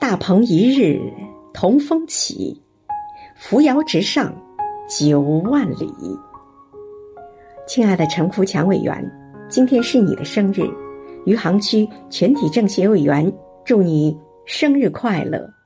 大鹏一日同风起扶摇直上九万里。亲爱的陈福强委员今天是你的生日余杭区全体政协委员祝你生日快乐。